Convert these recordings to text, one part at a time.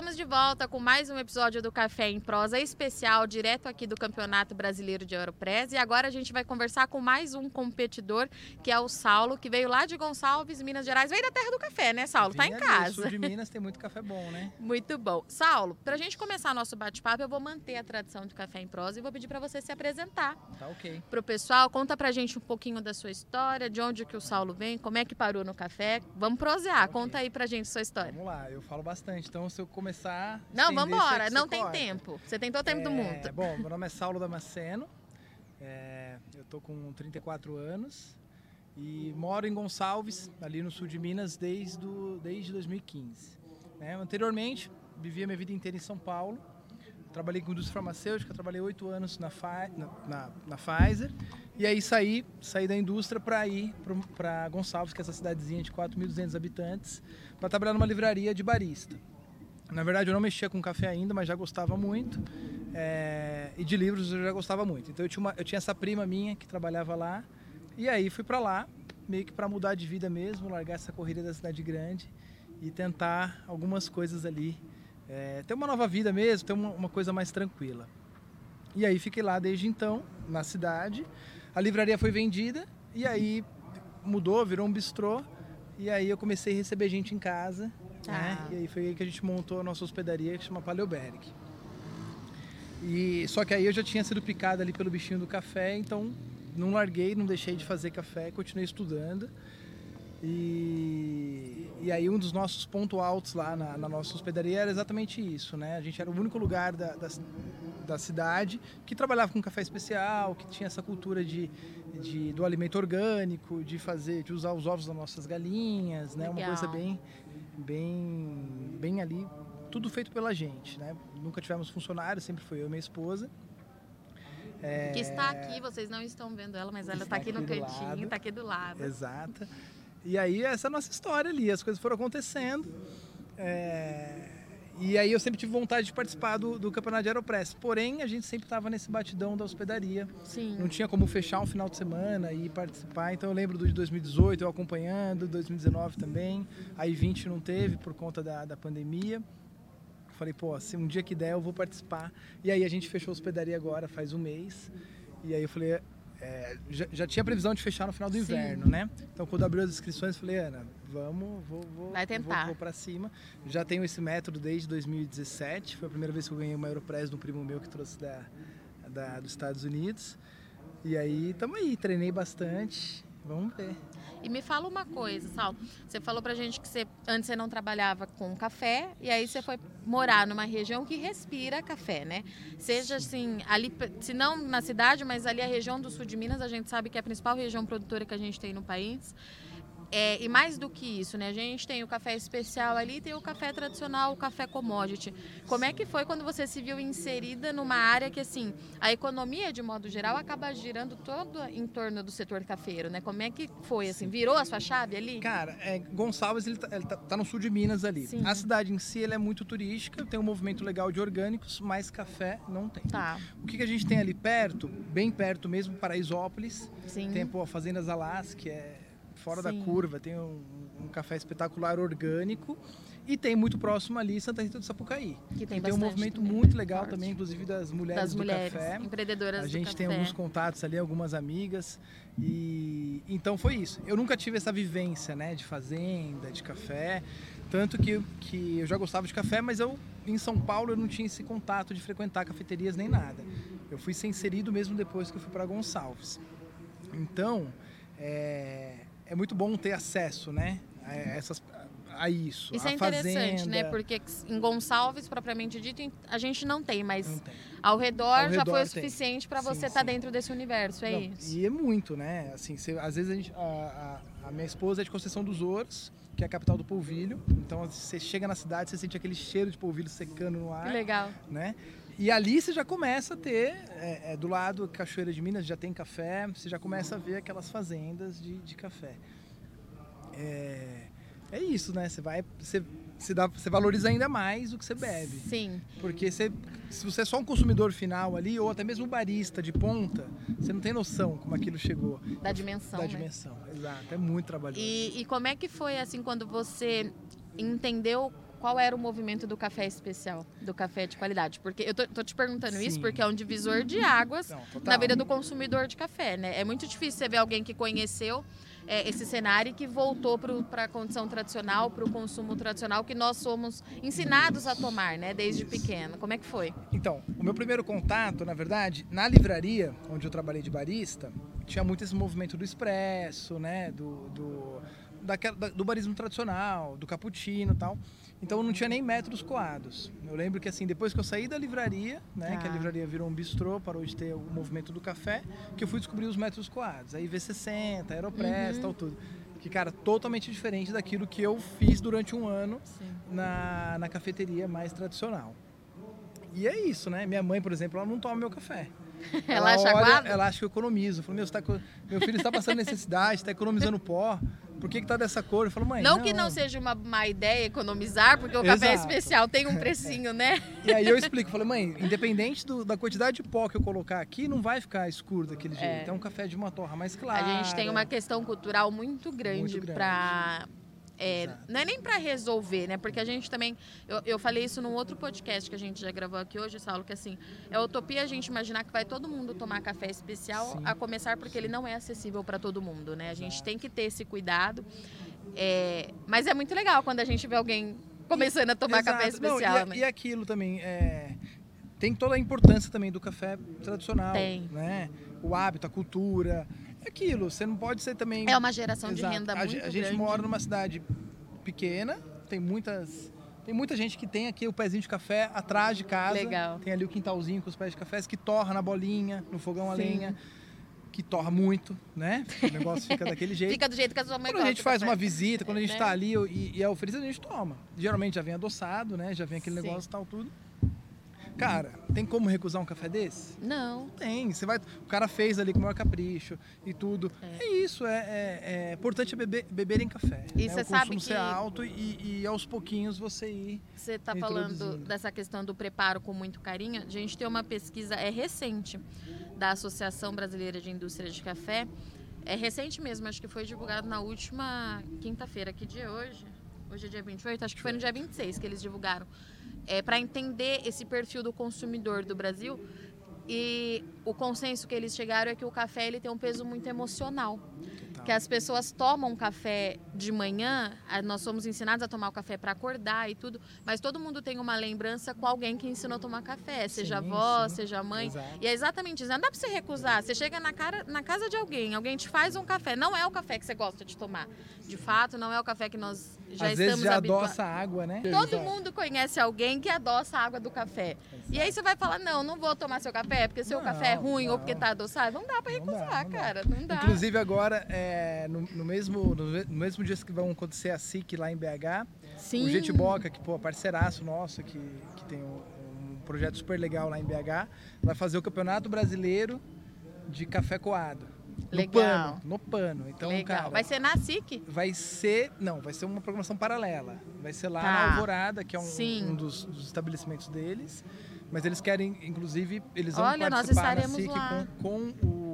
Estamos de volta com mais um episódio do Café em Prosa especial, direto aqui do Campeonato Brasileiro de Aeropress. E agora a gente vai conversar com mais um competidor, que é o Saulo, que veio lá de Gonçalves, Minas Gerais. Veio da terra do café, né, Saulo? Tá em ali, casa. sul de Minas tem muito café bom, né? Muito bom. Saulo, pra gente começar nosso bate-papo, eu vou manter a tradição do Café em Prosa e vou pedir para você se apresentar Tá ok. pro pessoal. Conta pra gente um pouquinho da sua história, de onde que o Saulo vem, como é que parou no café. Vamos prosear. Ok. Conta aí pra gente sua história. Vamos lá, eu falo bastante. Então, se eu começar. Não, estender, vamos embora. Não tem tempo. Você tem todo o tempo do É, mundo. Bom, meu nome é Saulo Damasceno. é, eu tô com 34 anos e moro em Gonçalves, ali no sul de Minas, desde, do, desde 2015. né? Anteriormente, vivia minha vida inteira em São Paulo. Trabalhei com indústria farmacêutica, trabalhei oito anos na, na- na Pfizer. E aí saí, saí da indústria para ir para Gonçalves, que é essa cidadezinha de 4.200 habitantes, para trabalhar numa livraria de barista. Na verdade, eu não mexia com café ainda, mas já gostava muito. É, e de livros eu já gostava muito. Então eu tinha, uma- eu tinha essa prima minha que trabalhava lá. E aí fui para lá, meio que para mudar de vida mesmo, largar essa corrida da cidade grande e tentar algumas coisas ali. é, ter uma nova vida mesmo, ter uma, uma coisa mais tranquila. E aí fiquei lá desde então, na cidade. A livraria foi vendida e aí mudou, virou um bistrô. E aí eu comecei a receber gente em casa. Tá. Né? E aí foi aí que a gente montou a nossa hospedaria que chama Paleoberg. E só que aí eu já tinha sido picado ali pelo bichinho do café, então não larguei, não deixei de fazer café, continuei estudando. E, e aí um dos nossos pontos altos lá na, na nossa hospedaria era exatamente isso, né? A gente era o único lugar da, da, da cidade que trabalhava com café especial, que tinha essa cultura de, de, do alimento orgânico, de fazer, de usar os ovos das nossas galinhas, né? Uma Legal. coisa bem, bem, bem ali, tudo feito pela gente, né? Nunca tivemos funcionários, sempre foi eu e minha esposa. É, Que está aqui, vocês não estão vendo ela, mas ela está aqui no aqui do cantinho, está aqui do lado. Exata. E aí essa é a nossa história ali, as coisas foram acontecendo. é, E aí eu sempre tive vontade de participar do, do campeonato de Aeropress. Porém, a gente sempre estava nesse batidão da hospedaria. Sim. Não tinha como fechar um final de semana e participar. Então eu lembro do de 2018 eu acompanhando, 2019 também. Aí 20 não teve por conta da, da pandemia. Falei, pô, se um dia que der eu vou participar. E aí a gente fechou a hospedaria agora, faz um mês. E aí eu falei, é, já, já tinha previsão de fechar no final do Sim. inverno, né? Então quando abriu as inscrições, eu falei, Ana, vamos, vou, vou, Vai tentar. vou, vou para cima. Já tenho esse método desde 2017. Foi a primeira vez que eu ganhei uma Aeropress de um primo meu que trouxe da, da, dos Estados Unidos. E aí, tamo aí, treinei bastante. Vamos ver. E me fala uma coisa, Sal. Você falou pra gente que você, antes você não trabalhava com café e aí você foi morar numa região que respira café, né? Seja assim, ali, se não na cidade, mas ali a região do sul de Minas, a gente sabe que é a principal região produtora que a gente tem no país. É, e mais do que isso, né? A gente tem o café especial ali, tem o café tradicional, o café commodity. Como é que foi quando você se viu inserida numa área que, assim, a economia, de modo geral, acaba girando todo em torno do setor cafeiro, né? Como é que foi, assim? Virou a sua chave ali? Cara, é, Gonçalves ele tá, ele tá- tá no sul de Minas ali. Sim. A cidade em si ela é muito turística, tem um movimento legal de orgânicos, mas café não tem. Tá, O que, que a gente tem ali perto, bem perto mesmo, Paraisópolis, sim. tem pô, a Fazendas Alas, que é fora Sim. da curva, tem um, um café espetacular orgânico. E tem muito próximo ali Santa Rita do Sapucaí. Que tem e tem um movimento também, muito legal forte. também, inclusive das mulheres das do mulheres café. empreendedoras A gente tem café. alguns contatos ali, algumas amigas. E então foi isso. Eu nunca tive essa vivência, né, de fazenda, de café. Tanto que, que eu já gostava de café, mas eu em São Paulo eu não tinha esse contato de frequentar cafeterias nem nada. Eu fui ser inserido mesmo depois que eu fui para Gonçalves. Então, é, é muito bom ter acesso, né, a, essas, a isso. Isso a é interessante, né? fazenda. Porque em Gonçalves, propriamente dito, a gente não tem, mas Não tem. ao redor, Ao já redor foi o suficiente para você estar sim. dentro desse universo, é Não, isso? E é muito, né? Assim, você- às vezes a, gente- a- a- a minha esposa é de Conceição dos Ouros, que é a capital do polvilho. Então você chega na cidade, você sente aquele cheiro de polvilho secando no Que ar, legal. né? E ali você já começa a ter, é, é, do lado Cachoeira de Minas já tem café, você já começa a ver aquelas fazendas de, de café. É, isso, né? Você vai, você, você, dá, você valoriza ainda mais o que você bebe. Sim. Porque você, se você é só um consumidor final ali, ou até mesmo um barista de ponta, você não tem noção como aquilo chegou. Da dimensão, Da né? dimensão, exato. É muito trabalhoso. E, e como é que foi, assim, quando você entendeu qual era o movimento do café especial, do café de qualidade? Porque eu tô, tô te perguntando Sim. isso porque é um divisor de águas Não, na vida do consumidor de café, né? É muito difícil você ver alguém que conheceu é, esse cenário e que voltou para a condição tradicional, para o consumo tradicional que nós somos ensinados a tomar, né, desde pequeno. Como é que foi? Então, o meu primeiro contato, na verdade, na livraria onde eu trabalhei de barista, tinha muito esse movimento do expresso, né, do, do, daquela, do barismo tradicional, do cappuccino e tal. Então não tinha nem métodos coados. Eu lembro que assim, depois que eu saí da livraria, né, ah. que a tá. livraria virou um bistrô, parou de ter o movimento do café, que eu fui descobrir os métodos coados. Aí V60, Aeropress, uhum. tal tudo. Que, cara, totalmente diferente daquilo que eu fiz durante um ano na, na cafeteria mais tradicional. E é isso, né? Minha mãe, por exemplo, ela não toma meu café. Ela, ela olha, ela acha que eu economizo. Falo, meu, tá, meu filho está passando necessidade, está economizando pó por que, que tá dessa cor? Eu falo, mãe. Não, não, que não seja uma má ideia economizar, porque o Exato. café especial tem um precinho, né? E aí eu explico, falei, mãe, independente do, da quantidade de pó que eu colocar aqui, não vai ficar escuro daquele jeito. É, é um café de uma torra mais clara. A gente tem uma questão cultural muito grande, grande. para é, não é nem para resolver, né? Porque a gente também. Eu, eu falei isso num outro podcast que a gente já gravou aqui hoje, Saulo, que assim, é utopia a gente imaginar que vai todo mundo tomar café especial, Sim. a começar porque ele não é acessível para todo mundo, né? A gente Exato. tem que ter esse cuidado. É, mas é muito legal quando a gente vê alguém começando a tomar Exato. café especial. Não, e, né? e aquilo também. É, tem toda a importância também do café tradicional. Tem. Né? O hábito, a cultura. É aquilo, você não pode ser também. É uma geração Exato. de renda muito A, a gente grande. mora numa cidade pequena, tem muitas. Tem muita gente que tem aqui o pezinho de café atrás de casa. Legal. Tem ali o quintalzinho com os pés de café que torra na bolinha, no fogão a lenha que torra muito, né? O negócio fica daquele jeito. Fica do jeito que a sua mãe Quando a gente faz uma visita, quando a gente está né? ali e, e, é oferecido, a gente toma. Geralmente já vem adoçado, né? Já vem aquele Sim. negócio e tal, tudo. Cara, tem como recusar um café desse? Não. Tem. Você vai, o cara fez ali com o maior capricho e tudo. É, é isso. É, é, é, importante beber, beber em café. E né? você sabe que ser alto e, e, aos pouquinhos você ir. Você está falando dessa questão do preparo com muito carinho. A gente tem uma pesquisa é recente da Associação Brasileira de Indústria de Café. É recente mesmo. Acho que foi divulgado na última quinta-feira. Que dia é hoje? Hoje é dia 28. Acho que foi no dia 26 que eles divulgaram é, para entender esse perfil do consumidor do Brasil. E o consenso que eles chegaram é que o café ele tem um peso muito emocional que as pessoas tomam café de manhã, nós somos ensinados a tomar o café para acordar e tudo, mas todo mundo tem uma lembrança com alguém que ensinou a tomar café, seja sim, avó, sim. seja mãe. Exato. E é exatamente isso. Não dá para você recusar. Você chega na, cara, na casa de alguém, alguém te faz um café. Não é o café que você gosta de tomar. De fato, não é o café que nós já Às estamos vezes já adoça a água, né? Todo Exato. mundo conhece alguém que adoça a água do café. Exato. E aí você vai falar, não, não vou tomar seu café porque seu não, café é ruim não. ou porque tá adoçado. Não dá para recusar, não dá, cara. Não dá. Inclusive agora, é, no, no mesmo, no mesmo dia que vão acontecer a SIC lá em BH, Sim. o Jetboca, que pô, parceiraço nosso, que, que tem um, um, projeto super legal lá em BH, vai fazer o Campeonato Brasileiro de Café Coado. Legal. No pano, no pano. Então, Legal. cara. Vai ser na SIC? Vai ser. Não, vai ser uma programação paralela. Vai ser lá tá. na Alvorada, que é um, um dos, dos, estabelecimentos deles. Mas eles querem, inclusive, eles vão Olha, participar na SIC com, com o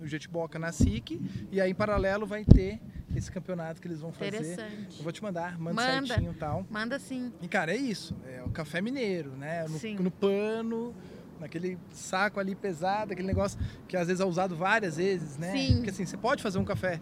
o Jetboca na SIC e aí em paralelo vai ter esse campeonato que eles vão fazer. Interessante. Eu vou te mandar, manda, manda certinho e tal. Manda sim. E cara, é isso, é o café mineiro, né? No, sim. no pano, naquele saco ali pesado, aquele negócio que às vezes é usado várias vezes, né? Sim. Porque assim, você pode fazer um café,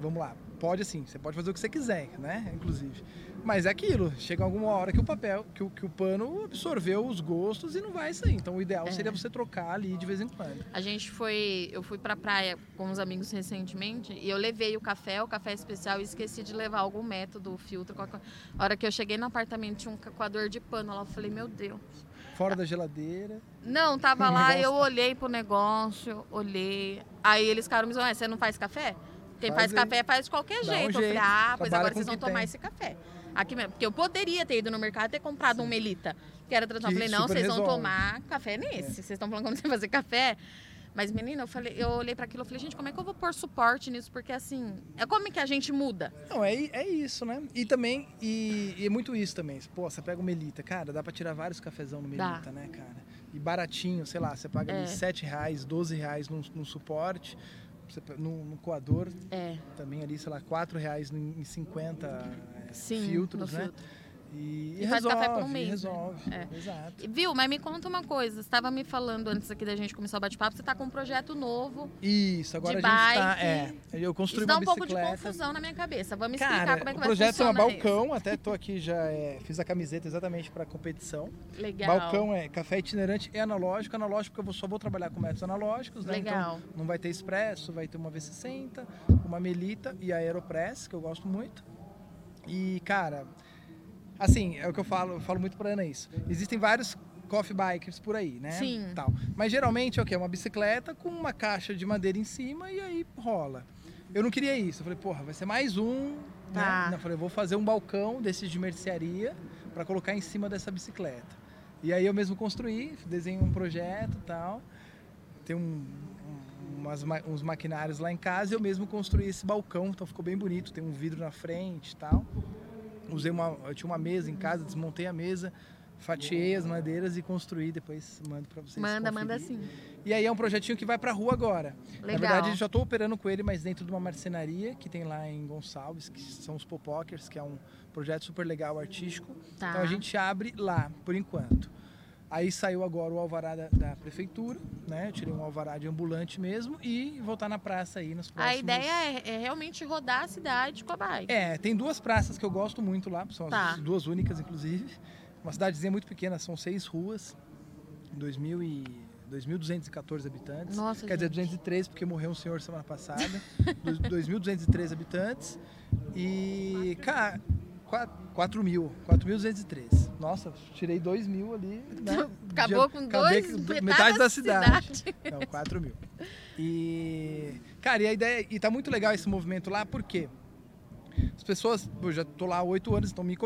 vamos lá, pode assim, você pode fazer o que você quiser, né? Inclusive. Mas é aquilo, chega alguma hora que o papel, que o, que o pano absorveu os gostos e não vai sair. Então o ideal é. seria você trocar ali de vez em quando. A gente foi, eu fui pra praia com uns amigos recentemente e eu levei o café, o café especial e esqueci de levar algum método, o filtro. A hora que eu cheguei no apartamento tinha um coador de pano lá, eu falei, meu Deus. Fora da geladeira. Não, tava lá, eu olhei pro negócio, olhei. Aí eles ficaram me dizendo, você não faz café? Quem faz, faz café faz de qualquer jeito. Um jeito. Eu falei, ah, pois agora vocês vão tomar tem. esse café. Aqui mesmo. Porque eu poderia ter ido no mercado e ter comprado Sim. um Melita, que era tradicional. Eu falei, não, vocês vão tomar café nesse. É. Vocês estão falando como você fazer café. Mas, menina, eu, falei, eu olhei para aquilo e falei, gente, como é que eu vou pôr suporte nisso? Porque, assim, é como que a gente muda? Não, é, é isso, né? E também, e, e é muito isso também. Pô, você pega o Melita, cara, dá para tirar vários cafezão no Melita, dá. né, cara? E baratinho, sei lá, você paga é. 7 reais, 12 reais num, num suporte no, no coador, é. também ali, sei lá, 4 reais em 50 Sim, filtros, né? Filtro. E, E faz resolve, café por um mês, né? resolve. É. Exato. Viu, mas me conta uma coisa. Você estava me falando antes aqui da gente começar o bate-papo, você está com um projeto novo. Isso, agora De a gente tá. bike. É, eu construí Isso dá uma um pouco de bicicleta. confusão na minha cabeça. Vamos explicar Cara, como é que o vai projeto chama funcionar isso. Balcão, até tô aqui já é, fiz a camiseta exatamente para competição. Legal. Balcão é café itinerante e analógico. Analógico porque eu só vou trabalhar com métodos analógicos, né? Legal. Então não vai ter expresso, vai ter uma V60, uma Melita e a Aeropress, que eu gosto muito. E, cara, assim, é o que eu falo, eu falo muito pra Ana isso. Existem vários coffee bikers por aí, né? Sim. Tal. Mas geralmente é o quê? Uma bicicleta com uma caixa de madeira em cima e aí rola. Eu não queria isso. Eu falei, porra, vai ser mais um. Tá. Né? Eu falei, vou fazer um balcão desses de mercearia para colocar em cima dessa bicicleta. E aí eu mesmo construí, desenhei um projeto e tal. Tem um, um- umas ma- uns maquinários lá em casa e eu mesmo construí esse balcão, então ficou bem bonito. Tem um vidro na frente e tal. Usei uma, eu tinha uma mesa em casa, desmontei a mesa, fatiei as madeiras e construí. Depois mando para vocês. Manda, manda conferirem. sim. E aí é um projetinho que vai pra rua agora. Na Legal. verdade, eu já estou operando com ele, mas dentro de uma marcenaria que tem lá em Gonçalves, que são os Popokers, que é um projeto super legal, artístico. Tá. Então a gente abre lá, por enquanto. Aí saiu agora o alvará da, da prefeitura, né? Eu tirei um alvará de ambulante mesmo e voltar na praça aí nos próximos... A ideia é, é realmente rodar a cidade com a bike. É, tem duas praças que eu gosto muito lá, são Tá. as duas únicas, inclusive. Uma cidadezinha muito pequena, são seis ruas, 2000 e 2.214 habitantes. Nossa, Quer dizer, gente. 203, porque morreu um senhor semana passada. Dois- 2.203 habitantes. E, cara, 4 mil. 4.203. Nossa, tirei 2 mil ali. Né? Acabou com acabei dois, metade, metade da cidade. cidade. Não, 4 mil. E, cara, e a ideia. E tá muito legal esse movimento lá, porque as pessoas. Eu já tô lá há 8 anos, então me conhecem.